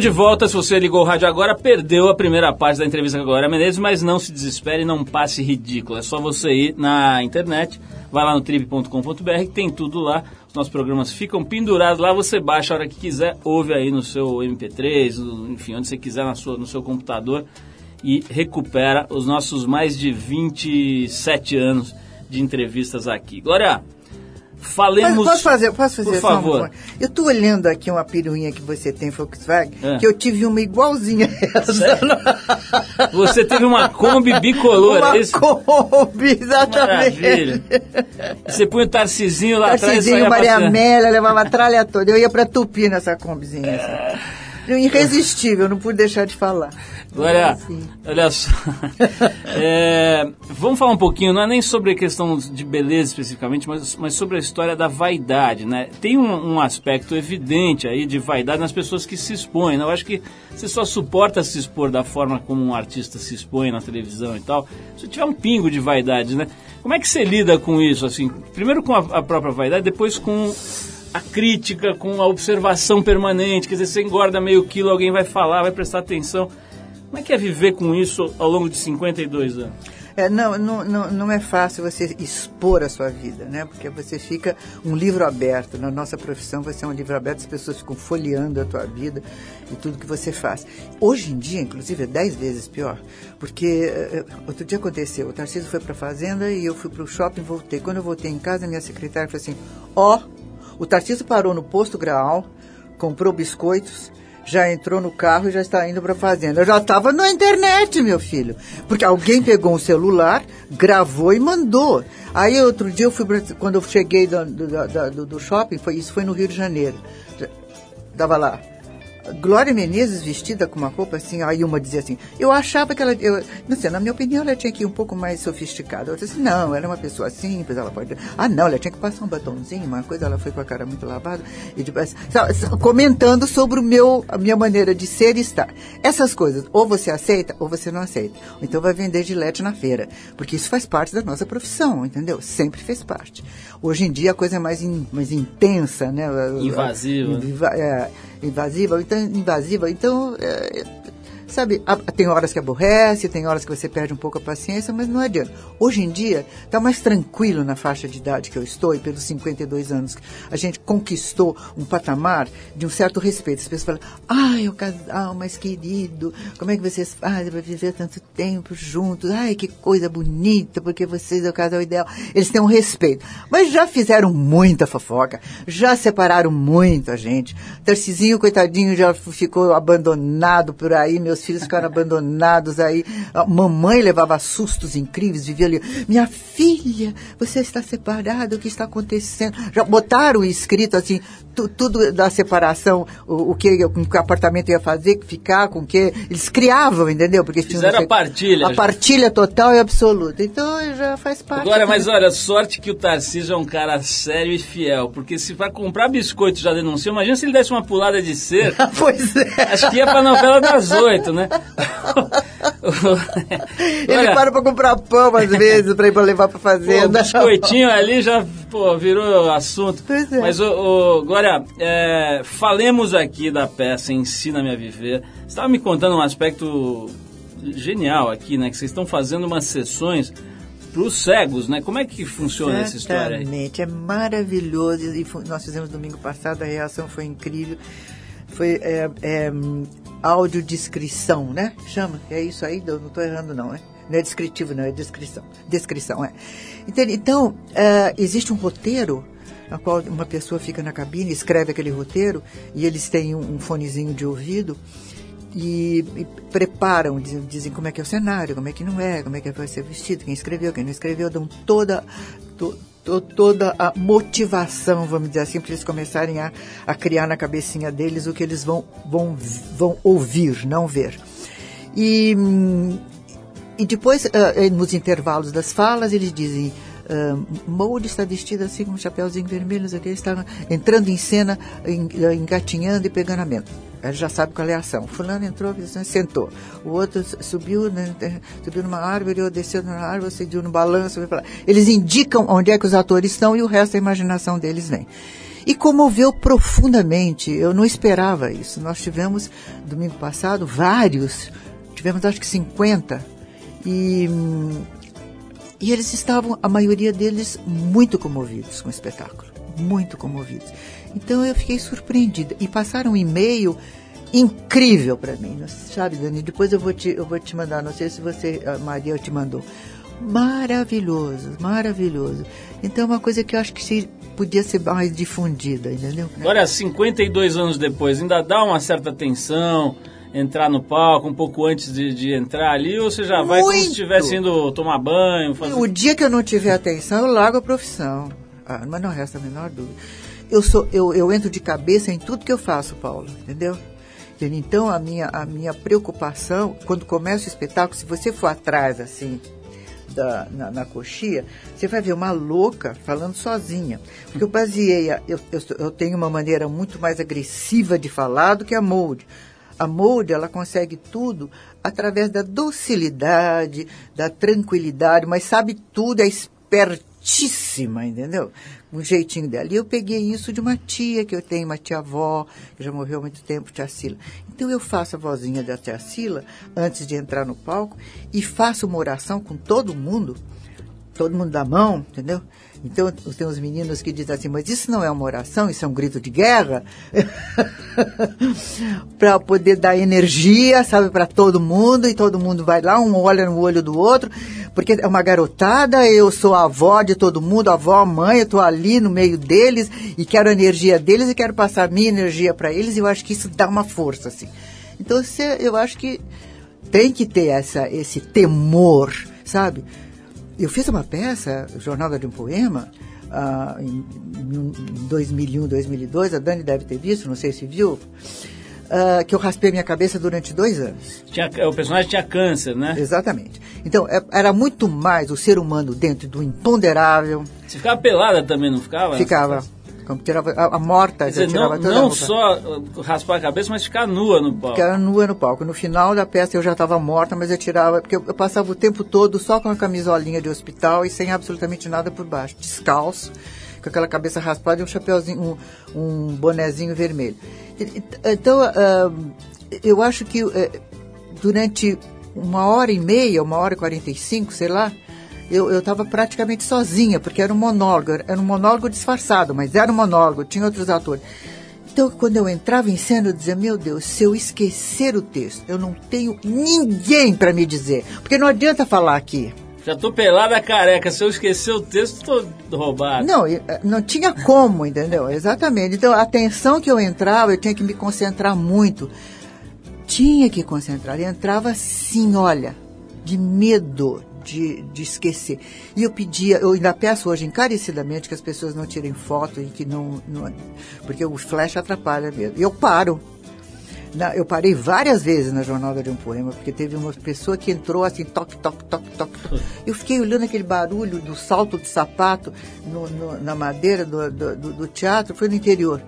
Estamos de volta. Se você ligou o rádio agora, perdeu a primeira parte da entrevista com a Glória Menezes, mas não se desespere, não passe ridículo. É só você ir na internet, vai lá no trip.com.br, tem tudo lá. Os nossos programas ficam pendurados lá, você baixa a hora que quiser, ouve aí no seu MP3, no- enfim, onde você quiser na sua, no seu computador e recupera os nossos mais de 27 anos de entrevistas aqui. Glória, falemos... posso fazer, posso fazer Por favor. favor? Eu estou olhando aqui uma piruinha que você tem Volkswagen, É. que eu tive uma igualzinha a essa. Sério? (laughs) Você teve uma Kombi bicolor, uma é isso? Kombi, exatamente. Maravilha. Você põe o Tarcizinho lá atrás e Tarcizinho, Maria. Amélia, levava a tralha toda. Eu ia pra Tupi nessa combizinha. Assim. Irresistível, não pude deixar de falar. Olha, olha só. (laughs) É, vamos falar um pouquinho, não é nem sobre a questão de beleza especificamente, mas, mas sobre a história da vaidade, né? Tem um, um aspecto evidente aí de vaidade nas pessoas que se expõem, né? Eu acho que você só suporta se expor da forma como um artista se expõe na televisão e tal, se tiver um pingo de vaidade, né? Como é que você lida com isso, assim? Primeiro com a, a própria vaidade, depois com a crítica, com a observação permanente, quer dizer, você engorda meio quilo, alguém vai falar, vai prestar atenção. Como é que é viver com isso ao longo de 52 anos? É, não, não, não, é fácil você expor a sua vida, né? Porque você fica um livro aberto. Na nossa profissão, você é um livro aberto, as pessoas ficam folheando a tua vida e tudo que você faz. Hoje em dia, inclusive, é dez vezes pior. Porque eh, outro dia aconteceu, o Tarcísio foi para a fazenda e eu fui para o shopping voltei. Quando eu voltei em casa, minha secretária falou assim, ó, o Tarcísio parou no posto Graal, comprou biscoitos, já entrou no carro e já está indo para a fazenda. Eu já estava na internet, meu filho. Porque alguém pegou um celular, gravou e mandou. Aí outro dia eu fui quando eu cheguei do, do, do- do shopping, foi, isso foi no Rio de Janeiro. Já- Tava lá. Glória Menezes vestida com uma roupa assim, aí uma dizia assim, eu achava que ela, eu, não sei, na minha opinião ela tinha que ir um pouco mais sofisticada. Eu disse não, ela é uma pessoa simples, ela pode, ah não, ela tinha que passar um batonzinho, uma coisa, ela foi com a cara muito lavada, e tipo, assim, comentando sobre o meu, a minha maneira de ser e estar. Essas coisas, ou você aceita, ou você não aceita. Então vai vender gilete na feira, porque isso faz parte da nossa profissão, entendeu? Sempre fez parte. Hoje em dia a coisa é mais, in- mais intensa, né? Invasiva? Inva- é, invasiva, então, invasiva, então, é, sabe, tem horas que aborrece, tem horas que você perde um pouco a paciência, mas não adianta. Hoje em dia, está mais tranquilo na faixa de idade que eu estou, e pelos 52 anos, a gente conquistou um patamar de um certo respeito. As pessoas falam, ai, o casal mais querido, como é que vocês fazem para viver tanto tempo juntos? Ai, que coisa bonita, porque vocês é o casal ideal. Eles têm um respeito. Mas já fizeram muita fofoca, já separaram muito a gente. Tarcisinho, coitadinho, já ficou abandonado por aí, meus filhos ficaram abandonados aí. A mamãe levava sustos incríveis, vivia ali. Minha filha, você está separado, o que está acontecendo? Já botaram escrito assim, tu- tudo da separação, o, o que, com que o apartamento ia fazer, ficar, com que. Eles criavam, entendeu? Porque tinham Fizeram sei- a partilha A partilha total e absoluta. Então já faz parte. Agora, mas olha, sorte que o Tarcísio é um cara sério e fiel, porque se vai comprar biscoito já denunciou, imagina se ele desse uma pulada de cerca. (laughs) pois é. Acho que ia pra novela das oito, né? (laughs) Ele Olha, para pra comprar pão às vezes, pra ir pra levar pra Pô, o fazenda. biscoitinho ali já pô, virou assunto. É. Mas, ô, Glória, é, falemos aqui da peça Ensina-me a Viver. Você estava me contando um aspecto genial aqui, né? Que vocês estão fazendo umas sessões para os cegos, né? Como é que funciona essa história? Exatamente, é maravilhoso. E nós fizemos domingo passado, a reação foi incrível. Foi é, é, audiodescrição, né? Chama, é isso aí, eu não estou errando não, né? Não é descritivo, não, é descrição. Descrição, é. Então, então é, existe um roteiro na qual uma pessoa fica na cabine, escreve aquele roteiro, e eles têm um, um fonezinho de ouvido, e, e preparam, dizem, dizem como é que é o cenário, como é que não é, como é que vai ser vestido, quem escreveu, quem não escreveu, dão toda, to- to- toda a motivação, vamos dizer assim, para eles começarem a, a criar na cabecinha deles o que eles vão, vão, vão ouvir, não ver. E, e depois, eh, nos intervalos das falas, eles dizem. Uh, está vestido assim com um chapéuzinho vermelho, não sei está entrando em cena, en- engatinhando e pegando a menta. Ele já sabe qual é a ação. Fulano entrou, né, sentou. O outro subiu, né, eh, subiu numa árvore, ou desceu numa árvore, seguiu no balanço. Eles indicam onde é que os atores estão e o resto da imaginação deles vem. E comoveu profundamente. Eu não esperava isso. Nós tivemos, domingo passado, vários. Tivemos acho que 50. E, e eles estavam, a maioria deles, muito comovidos com o espetáculo. Muito comovidos. Então eu fiquei surpreendida. E passaram um e-mail incrível para mim. Sabe, Dani? Depois eu vou, te, eu vou te mandar. Não sei se você, a Maria, te mandou. Maravilhoso, maravilhoso. Então é uma coisa que eu acho que se, podia ser mais difundida, entendeu? Agora, 52 anos depois, ainda dá uma certa tensão entrar no palco um pouco antes de, de entrar ali, ou você já vai como se Muito. estivesse indo tomar banho, fazer... O dia que eu não tiver atenção, eu largo a profissão. Ah, mas não resta a menor dúvida. Eu, sou, eu, eu entro de cabeça em tudo que eu faço, Paulo, entendeu? Então, a minha, a minha preocupação, quando começa o espetáculo, se você for atrás, assim, da, na, na coxia, você vai ver uma louca falando sozinha. Porque eu baseei, a- eu, eu, eu tenho uma maneira muito mais agressiva de falar do que a Mold. A Mold, ela consegue tudo através da docilidade, da tranquilidade, mas sabe tudo, é espertíssima, entendeu? Um jeitinho dela. E eu peguei isso de uma tia que eu tenho, uma tia-avó, que já morreu há muito tempo, tia Sila. Então eu faço a vozinha da tia Sila antes de entrar no palco e faço uma oração com todo mundo, todo mundo da mão, entendeu? Então tem uns meninos que dizem assim, mas isso não é uma oração, isso é um grito de guerra, (laughs) para poder dar energia, sabe, para todo mundo e todo mundo vai lá, um olha no olho do outro, porque é uma garotada, eu sou a avó de todo mundo, a avó, a mãe, eu estou ali no meio deles e quero a energia deles e quero passar a minha energia para eles e eu acho que isso dá uma força, assim. Então eu acho que tem que ter essa, esse temor, sabe? Eu fiz uma peça, Jornada de um Poema, ah, em, em 2001, 2002, a Dani deve ter visto, não sei se viu, ah, que eu raspei minha cabeça durante dois anos. Tinha, o personagem tinha câncer, né? Exatamente. Então, é- era muito mais o ser humano dentro do imponderável, Você ficava pelada também, não ficava? ficava, como tirava, a, a morta, Quer dizer, tirava não, toda a não roupa. só uh, raspar a cabeça, mas ficar nua no palco. Ficava nua no palco. No final da peça eu já estava morta, mas eu tirava, porque eu, eu passava o tempo todo só com a camisolinha de hospital e sem absolutamente nada por baixo, descalço, com aquela cabeça raspada e um chapeuzinho, um, um bonezinho vermelho. Então, ah, eu acho que eh, durante uma hora e meia, uma hora e quarenta e cinco, sei lá, eu estava praticamente sozinha, porque era um monólogo, era um monólogo disfarçado, mas era um monólogo, tinha outros atores. Então, quando eu entrava em cena, eu dizia, meu Deus, se eu esquecer o texto, eu não tenho ninguém para me dizer. Porque não adianta falar aqui. Já tô pelada careca. Se eu esquecer o texto, tô roubado. Não, eh, não tinha como, entendeu? Exatamente. Então, a atenção que eu entrava, eu tinha que me concentrar muito. Tinha que concentrar. E entrava assim, olha, de medo de, de esquecer. E eu pedia, eu ainda peço hoje encarecidamente que as pessoas não tirem foto e que não. não porque o flash atrapalha mesmo. E eu paro. Na- eu parei várias vezes na jornada de um poema, porque teve uma pessoa que entrou assim, toque, toque, toque, toque. toque. Eu fiquei olhando aquele barulho do salto de sapato no- no- na madeira do, do- do- teatro, foi no interior.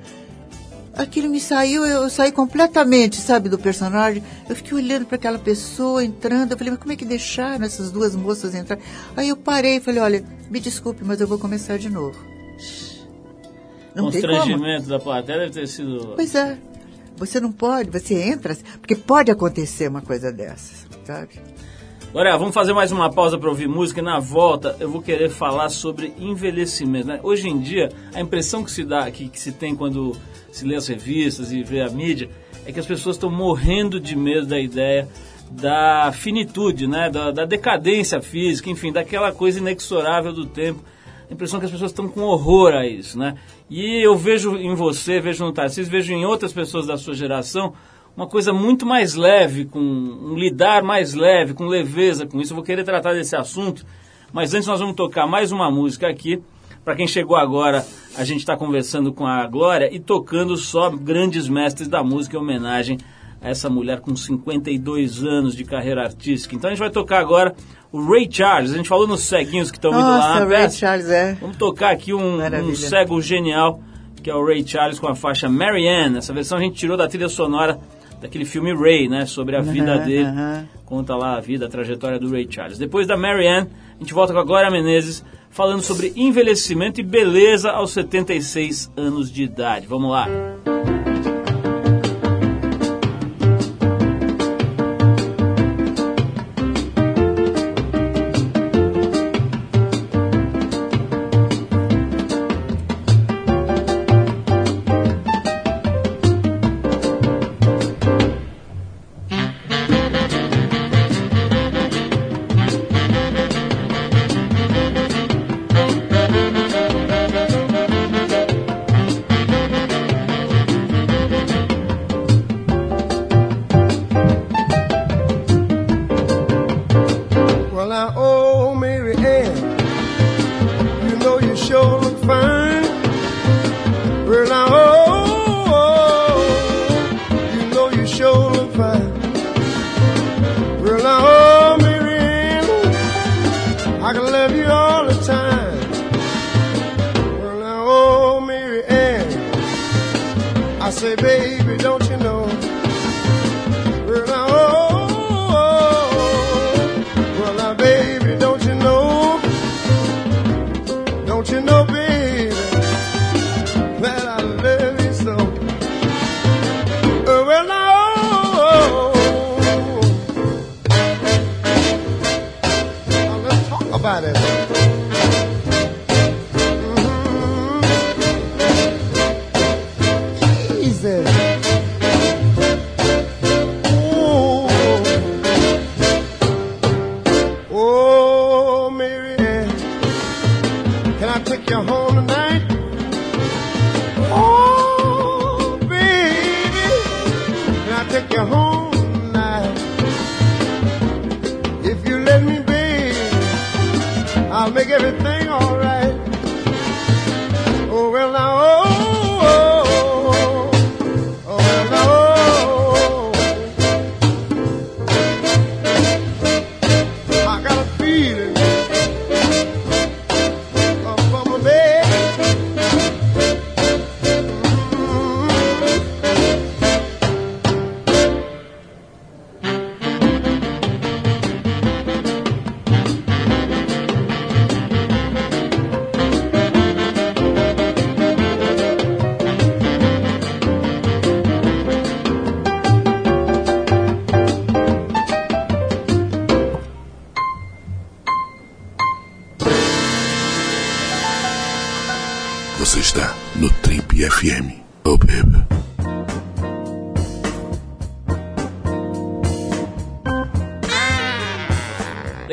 Aquilo me saiu, eu saí completamente, sabe, do personagem. Eu fiquei olhando para aquela pessoa entrando, eu falei, mas como é que deixaram essas duas moças entrar? Aí eu parei e falei, olha, me desculpe, mas eu vou começar de novo. Não. Constrangimento da plateia deve ter sido. Pois é. Você não pode, você entra, porque pode acontecer uma coisa dessas, sabe? Agora, vamos fazer mais uma pausa para ouvir música e na volta eu vou querer falar sobre envelhecimento. né? Hoje em dia, a impressão que se dá, que, que se tem quando se lê as revistas e vê a mídia, é que as pessoas estão morrendo de medo da ideia da finitude, né? da, da decadência física, enfim, daquela coisa inexorável do tempo. A impressão que as pessoas estão com horror a isso, né? E eu vejo em você, vejo no Tarcísio, vejo em outras pessoas da sua geração uma coisa muito mais leve, com um lidar mais leve, com leveza com isso. Eu vou querer tratar desse assunto, mas antes nós vamos tocar mais uma música aqui. Para quem chegou agora, a gente está conversando com a Glória e tocando só grandes mestres da música em homenagem a essa mulher com 52 anos de carreira artística. Então a gente vai tocar agora o Ray Charles. A gente falou nos ceguinhos que estão indo lá Nossa, na Ray peça. Charles é. Vamos tocar aqui um, um cego genial, que é o Ray Charles com a faixa Marianne. Essa versão a gente tirou da trilha sonora daquele filme Ray, né? Sobre a vida Aham, dele. aham. Conta lá a vida, a trajetória do Ray Charles. Depois da Marianne, a gente volta com a Glória Menezes, falando sobre envelhecimento e beleza aos 76 anos de idade. Vamos lá.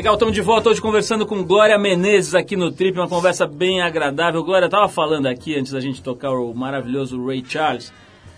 Legal, estamos de volta hoje conversando com Glória Menezes aqui no Trip, uma conversa bem agradável. Glória, estava falando aqui, antes da gente tocar o maravilhoso Ray Charles,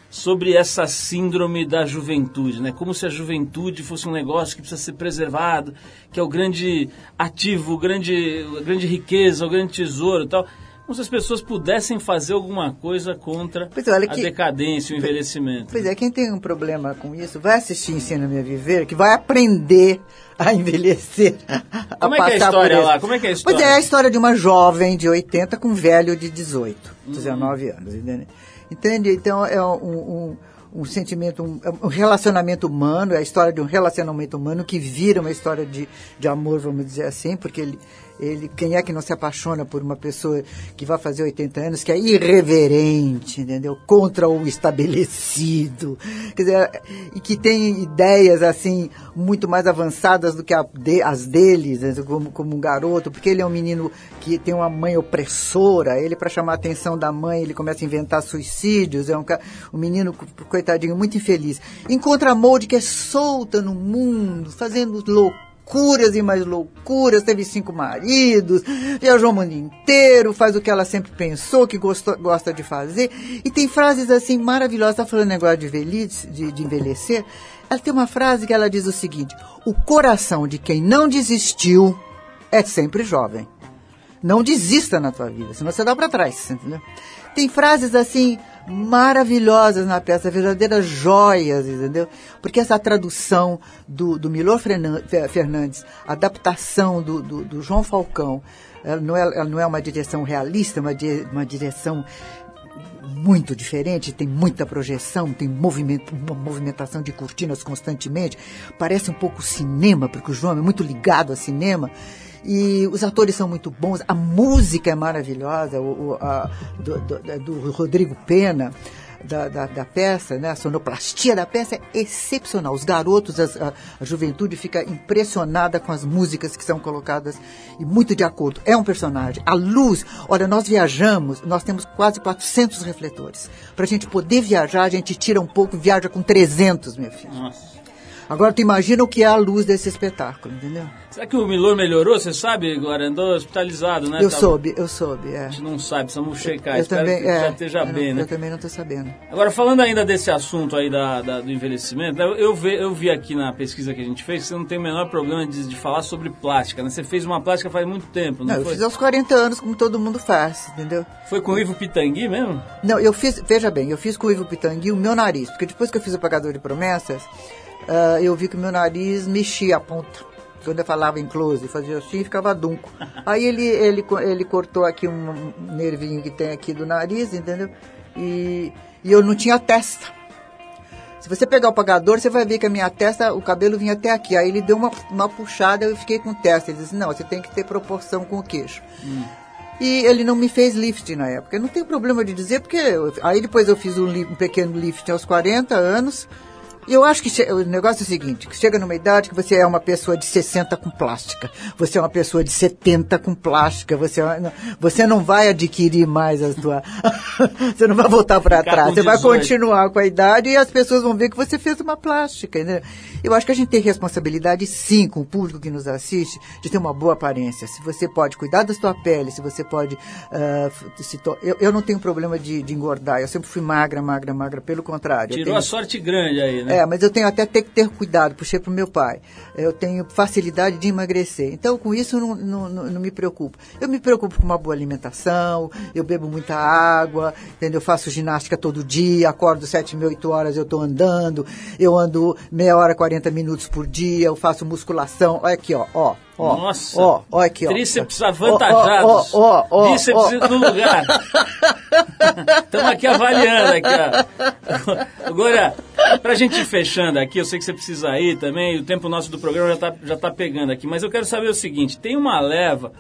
sobre essa síndrome da juventude, né? Como se a juventude fosse um negócio que precisa ser preservado, que é o grande ativo, o grande, a grande riqueza, o grande tesouro e tal. Como se as pessoas pudessem fazer alguma coisa contra é, a que- decadência, o envelhecimento. Pois é, quem tem um problema com isso, vai assistir Ensina-me a Viver, que vai aprender a envelhecer. (laughs) a Como é que é a história lá? Como é que é a história? Pois é, a história de uma jovem de 80 com um velho de 18, Uhum. 19 anos, entende? Entende? Então é um, um, um sentimento, um, um relacionamento humano, é a história de um relacionamento humano que vira uma história de, de amor, vamos dizer assim, porque ele, ele, quem é que não se apaixona por uma pessoa que vai fazer 80 anos, que é irreverente, entendeu? Contra o estabelecido, quer dizer, e que tem ideias assim muito mais avançadas do que de- as deles, né, como, como um garoto, porque ele é um menino que tem uma mãe opressora, ele para chamar a atenção da mãe, ele começa a inventar suicídios, é um, um menino co- coitadinho muito infeliz. Encontra a Molde que é solta no mundo, fazendo loucuras e mais loucuras, teve cinco maridos, viajou o mundo inteiro, faz o que ela sempre pensou, que gostou, gosta de fazer. E tem frases assim maravilhosas, tá falando negócio de velhice, de, de envelhecer. Ela tem uma frase que ela diz o seguinte: o coração de quem não desistiu é sempre jovem. Não desista na tua vida, senão você dá para trás, entendeu? Tem frases assim maravilhosas na peça, verdadeiras joias, entendeu? Porque essa tradução do, do Milor Fernan- Fe- Fernandes, adaptação do, do, do João Falcão, ela não, é, ela não é uma direção realista, é uma, di- uma direção muito diferente, tem muita projeção, tem movimento, uma movimentação de cortinas constantemente. Parece um pouco cinema, porque o João é muito ligado a cinema. E os atores são muito bons, a música é maravilhosa, o, o- a- do, do- do Rodrigo Pena, da, da, da peça, né? a sonoplastia da peça é excepcional. Os garotos, as- a, a juventude fica impressionada com as músicas que são colocadas e muito de acordo. É um personagem. A luz, olha, nós viajamos, nós temos quase 400 refletores. Para a gente poder viajar, a gente tira um pouco e viaja com 300, meu filho. Nossa. Agora, tu imagina o que é a luz desse espetáculo, entendeu? Será que o Milor melhorou? Você sabe, agora andou hospitalizado, né? eu Tava- soube, eu soube, é. A gente não sabe, precisamos checar. eu Espero também, que é, já esteja eu não- bem, né? Eu também não estou sabendo. Agora, falando ainda desse assunto aí da, da- do envelhecimento, eu, eu, ve- eu vi aqui na pesquisa que a gente fez que você não tem o menor problema de, de falar sobre plástica, né? Você fez uma plástica faz muito tempo, não, Não, eu foi? fiz aos 40 anos, como todo mundo faz, entendeu? Foi com o Ivo Pitangui mesmo? Não, eu fiz, veja bem, eu fiz com o Ivo Pitangui o meu nariz, porque depois que eu fiz o Pagador de Promessas, ah, eu vi que meu nariz mexia a ponta. Quando eu falava em close, fazia assim, ficava dunco. (laughs) Aí ele, ele, ele cortou aqui um nervinho que tem aqui do nariz, entendeu? E, e eu não tinha testa. Se você pegar o pagador, você vai ver que a minha testa, o cabelo vinha até aqui. Aí ele deu uma, uma puxada, eu fiquei com testa. Ele disse, não, você tem que ter proporção com o queixo. E ele não me fez lift na época. Eu não tenho problema de dizer, porque eu- aí depois eu fiz um, um pequeno lift aos 40 anos. Eu acho que o negócio é o seguinte, que chega numa idade que você é uma pessoa de 60 com plástica, você é uma pessoa de 70 com plástica, você, é você não vai adquirir mais a sua... (laughs) você não vai voltar para trás, você vai 18. continuar com a idade e as pessoas vão ver que você fez uma plástica. Né? Eu acho que a gente tem responsabilidade, sim, com o público que nos assiste, de ter uma boa aparência. Se você pode cuidar da sua pele, se você pode. f- se to- eu, eu não tenho problema de, de engordar, eu sempre fui magra, magra, magra, pelo contrário. Tirou tenho- a sorte grande aí, né? É, mas eu tenho até ter que ter cuidado, puxei pro meu pai. Eu tenho facilidade de emagrecer. Então, com isso, não, não, não, me preocupo. Eu me preocupo com uma boa alimentação, eu bebo muita água, entendeu? Eu faço ginástica todo dia, acordo sete, mil, oito horas, eu estou andando, eu ando meia hora, 40 minutos por dia, eu faço musculação. Olha aqui, ó, ó. Ó, Nossa. ó, ó aqui, ó. Tríceps avantajados. Ó, ó, ó, Bíceps no lugar. (laughs) Estamos aqui avaliando aqui, ó. Agora, pra gente ir fechando aqui, eu sei que você precisa ir também, o tempo nosso do programa já tá, já tá pegando aqui, mas eu quero saber o seguinte, tem uma leva,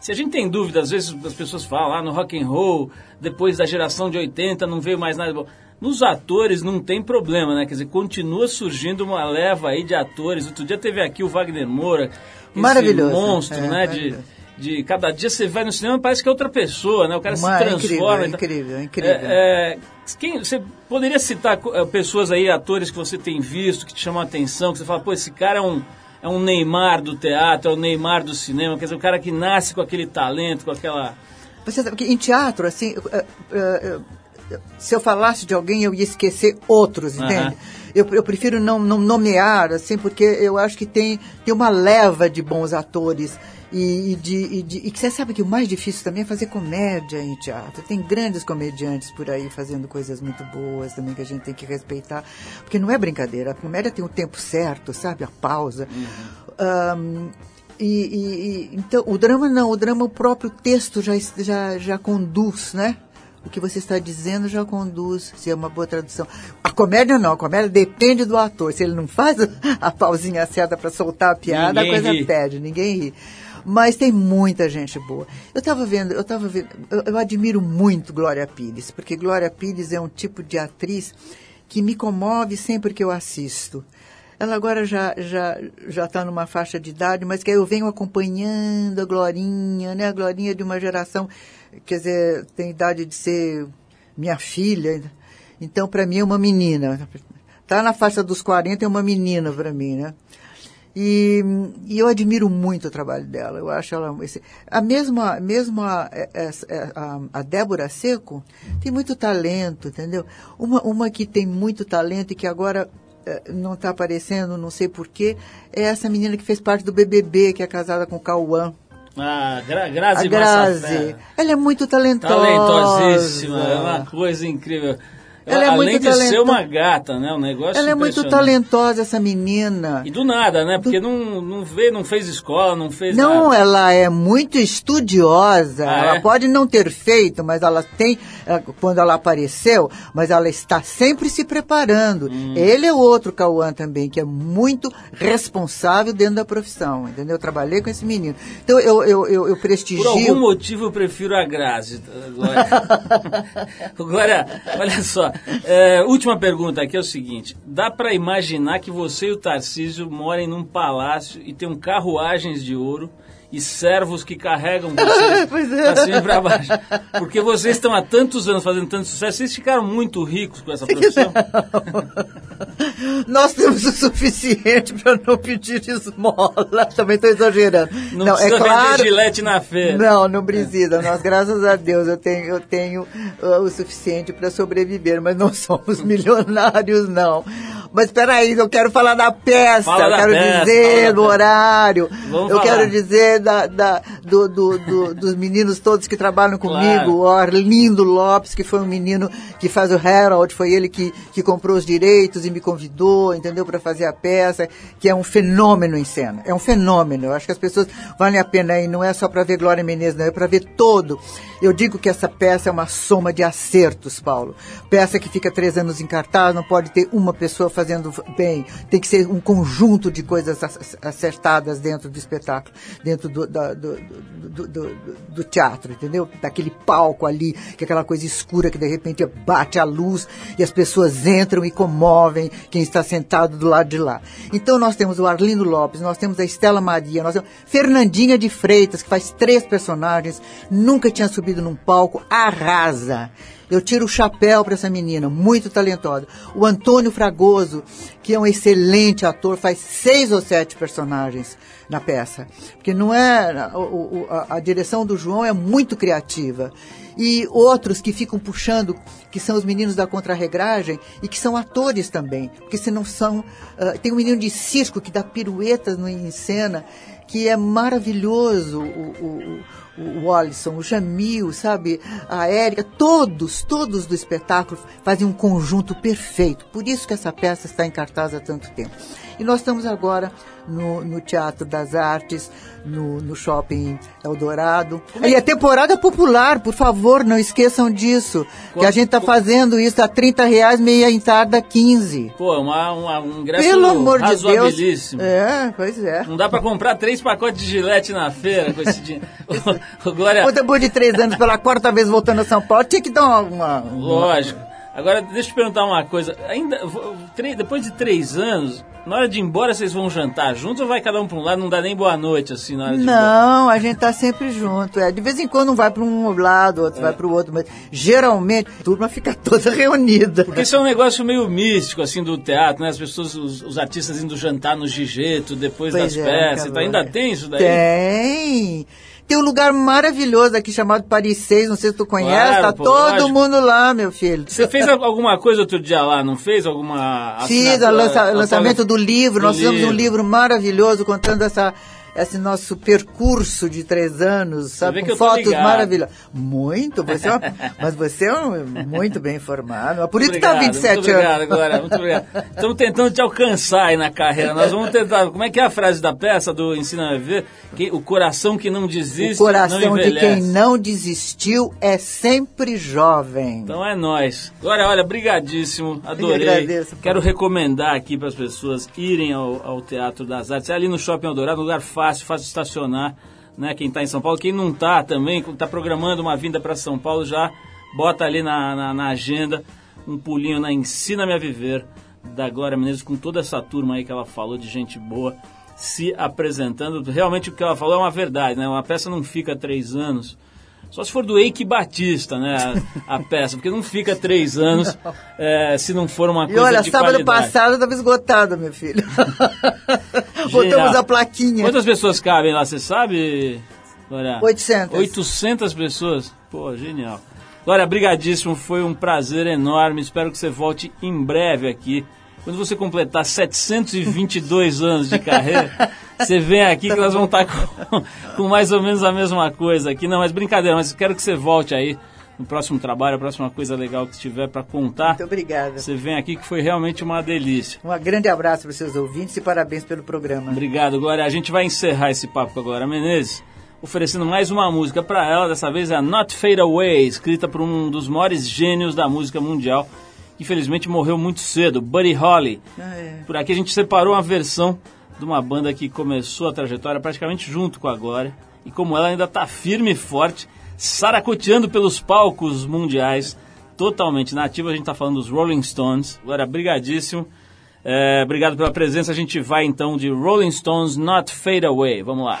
se a gente tem dúvida, às vezes as pessoas falam, ah, no rock and roll, depois da geração de 80 não veio mais nada bom. Nos atores não tem problema, né? Quer dizer, continua surgindo uma leva aí de atores. Outro dia teve aqui o Wagner Moura, Maravilhoso. monstro, É, né? De, maravilhoso. de cada dia você vai no cinema parece que é outra pessoa, né? O cara Uma- se é transforma. incrível, é e tal. incrível, é incrível. É, é, quem, você poderia citar eh, pessoas aí, atores que você tem visto, que te chamam a atenção, que você fala, pô, esse cara é um, é um Neymar do teatro, é o Neymar do cinema, quer dizer, o cara que nasce com aquele talento, com aquela... Você sabe que em teatro, assim, eh, eh, se eu falasse de alguém, eu ia esquecer outros, entende? Eu, eu prefiro não, não nomear, assim, porque eu acho que tem, tem uma leva de bons atores. E, e de, e, de- e que você sabe que o mais difícil também é fazer comédia em teatro. Tem grandes comediantes por aí fazendo coisas muito boas também que a gente tem que respeitar. Porque não é brincadeira. A comédia tem o tempo certo, sabe? A pausa. Ahn, e, e- e- então, o drama não, o drama, o próprio texto já, já, já conduz, né? O que você está dizendo já conduz, se é uma boa tradução. A comédia não, a comédia depende do ator. Se ele não faz (laughs) a pausinha certa para soltar a piada, Ninguém a coisa ri. perde, ninguém ri. Mas tem muita gente boa. Eu estava vendo, eu estava vendo, eu, eu admiro muito Glória Pires, porque Glória Pires é um tipo de atriz que me comove sempre que eu assisto. Ela agora já já já está numa faixa de idade, mas que eu venho acompanhando a Glorinha, né? A Glorinha de uma geração, quer dizer, tem idade de ser minha filha. Então, para mim é uma menina. Tá na faixa dos 40 é uma menina para mim, né? E, e eu admiro muito o trabalho dela. Eu acho ela esse- a mesma mesmo a, essa- a, a Débora Seco tem muito talento, entendeu? Uma uma que tem muito talento e que agora não está aparecendo, não sei porquê, é essa menina que fez parte do BBB, que é casada com o Cauã. A Gra Grazi, A Grazi. Massafera. Ela é muito talentosa. Talentosíssima, é uma coisa incrível. Ela é Além de ser uma gata, né? Um negócio Ela é muito talentosa, essa menina. E do nada, né? Porque não, não, veio, não fez escola, não fez Não, nada. ela é muito estudiosa. Ah, ela é? pode não ter feito, mas ela tem, eh, quando ela apareceu, mas ela está sempre se preparando. Hum. Ele é outro Cauã também, que é muito responsável dentro da profissão, entendeu? Eu trabalhei com esse menino. Então eu, eu, eu, eu prestigio. Por algum motivo eu prefiro a Grazi, Glória. Glória, (laughs) olha só. (laughs) é, última pergunta aqui é o seguinte: dá pra imaginar que você e o Tarcísio morem num palácio e tem um carruagens de ouro e servos que carregam vocês (laughs) Pois é. pra cima e pra baixo? Porque vocês estão há tantos anos fazendo tanto sucesso, vocês ficaram muito ricos com essa profissão. Nós temos o suficiente para não pedir esmola. Também estou exagerando. Não, é precisa claro. vender gilete na feira. Não, não precisa. Nós, graças a Deus, eu tenho, eu tenho uh, o suficiente para sobreviver, mas não somos (laughs) milionários, não. Mas espera aí, eu quero falar da peça, Fala eu quero peça, dizer do horário, Vamos eu falar. quero dizer da, da- do, do- do- dos meninos todos que trabalham comigo, Claro. o Arlindo Lopes, que foi um menino que faz o Harold, foi ele que, que comprou os direitos e me convidou, entendeu, para fazer a peça, que é um fenômeno em cena. É um fenômeno. Eu acho que as pessoas valem a pena ir, não é só para ver Glória Menezes, não, é para ver todo. Eu digo que essa peça é uma soma de acertos, Paulo. Peça que fica três anos em cartaz, não pode ter uma pessoa fazendo bem, tem que ser um conjunto de coisas ac- acertadas dentro do espetáculo, dentro do, da- do, do- do- do teatro, entendeu? Daquele palco ali, que é aquela coisa escura que de repente bate a luz e as pessoas entram e comovem quem está sentado do lado de lá. Então nós temos o Arlindo Lopes, nós temos a Estela Maria, nós temos Fernandinha de Freitas, que faz três personagens, nunca tinha subido num palco, arrasa. Eu tiro o chapéu para essa menina, muito talentosa. O Antônio Fragoso, que é um excelente ator, faz seis ou sete personagens na peça. Porque não é. o- a, a direção do João é muito criativa. E outros que ficam puxando, que são os meninos da contrarregragem e que são atores também. Porque se não são. ah, tem um menino de circo que dá piruetas no, em cena, que é maravilhoso. O, o, o, Alisson, o Jamil, sabe? A Érica, todos, todos do espetáculo fazem um conjunto perfeito. Por isso que essa peça está em cartaz há tanto tempo. E nós estamos agora no, no Teatro das Artes, no, no Shopping Eldorado. E é temporada popular, por favor, não esqueçam disso. Que a gente está fazendo isso a 30 reais, meia entrada 15. Pô, uma, uma- um ingresso Pelo amor de Deus. É, pois é. Não dá pra comprar três pacotes de gilete na feira com esse dinheiro. (laughs) Ô, Glória, Ou depois de três anos, pela quarta vez voltando a São Paulo, tinha que dar uma. uma- lógico. Agora, deixa eu te perguntar uma coisa. Ainda, depois de três anos, na hora de ir embora, vocês vão jantar juntos ou vai cada um pra um lado? Não dá nem boa noite, assim, na hora de? Não, a gente tá sempre junto. É. De vez em quando um vai para um lado, outro vai para o outro, mas geralmente a turma fica (laughs) toda reunida. Porque isso é um negócio meio místico, assim, do teatro, né? As pessoas, os, os artistas indo jantar no Gigeto depois Pois das é, peças. cara, Então, ainda é. tem isso daí? Tem. Tem um lugar maravilhoso aqui chamado Paris 6, não sei se tu conhece, Claro, tá pô, todo lógico. mundo lá, meu filho. Você fez al- alguma coisa outro dia lá, não fez? Alguma Fiz o lança- lançamento do livro, do nós fizemos um livro maravilhoso contando essa, esse nosso percurso de três anos, sabe? Com fotos maravilhosas. Muito, você é uma- (laughs) mas você é um- muito bem informado. Por isso que tá Obrigado, 27 muito obrigado, anos. Glória, muito obrigado. Estamos tentando te alcançar aí na carreira. Nós vamos tentar. Como é que é a frase da peça do Ensina a Viver? Que, o coração que não desiste O coração de quem não desistiu é sempre jovem. Então é nós. Glória, olha, brigadíssimo, adorei. agradeço. Quero recomendar aqui para as pessoas irem ao, ao Teatro das Artes. É ali no Shopping Eldorado, um lugar fácil, fácil de estacionar, né? Quem está em São Paulo, quem não está também, está programando uma vinda para São Paulo, já bota ali na, na, na agenda um pulinho na Ensina-me a Viver da Glória Menezes com toda essa turma aí que ela falou de gente boa se apresentando. Realmente o que ela falou é uma verdade, né? Uma peça não fica três anos. Só se for do Eike Batista, né? A, a (laughs) peça, porque não fica três anos é, se não for uma E coisa olha, de sábado qualidade. passado estava esgotada, meu filho. (laughs) Botamos a plaquinha. Quantas pessoas cabem lá, você sabe, Glória? 800. 800 pessoas? Pô, genial. Glória, brigadíssimo, foi um prazer enorme. Espero que você volte em breve aqui. Quando você completar 722 (laughs) anos de carreira, Você vem aqui que nós vamos estar com, com mais ou menos a mesma coisa aqui. Não, mas brincadeira, mas quero que você volte aí no próximo trabalho, a próxima coisa legal que tiver para contar. Muito obrigada. Você vem aqui que foi realmente uma delícia. Um grande abraço para os seus ouvintes e parabéns pelo programa. Obrigado, Glória. A gente vai encerrar esse papo com a Glória Menezes, oferecendo mais uma música para ela. Dessa vez é a Not Fade Away, escrita por um dos maiores gênios da música mundial. que Infelizmente morreu muito cedo, Buddy Holly. Ah, é. Por aqui a gente separou uma versão de uma banda que começou a trajetória praticamente junto com a Glória. E como ela ainda está firme e forte, saracoteando pelos palcos mundiais, totalmente nativa, a gente está falando dos Rolling Stones. Glória, brigadíssimo. É, obrigado pela presença. A gente vai então de Rolling Stones Not Fade Away. Vamos lá.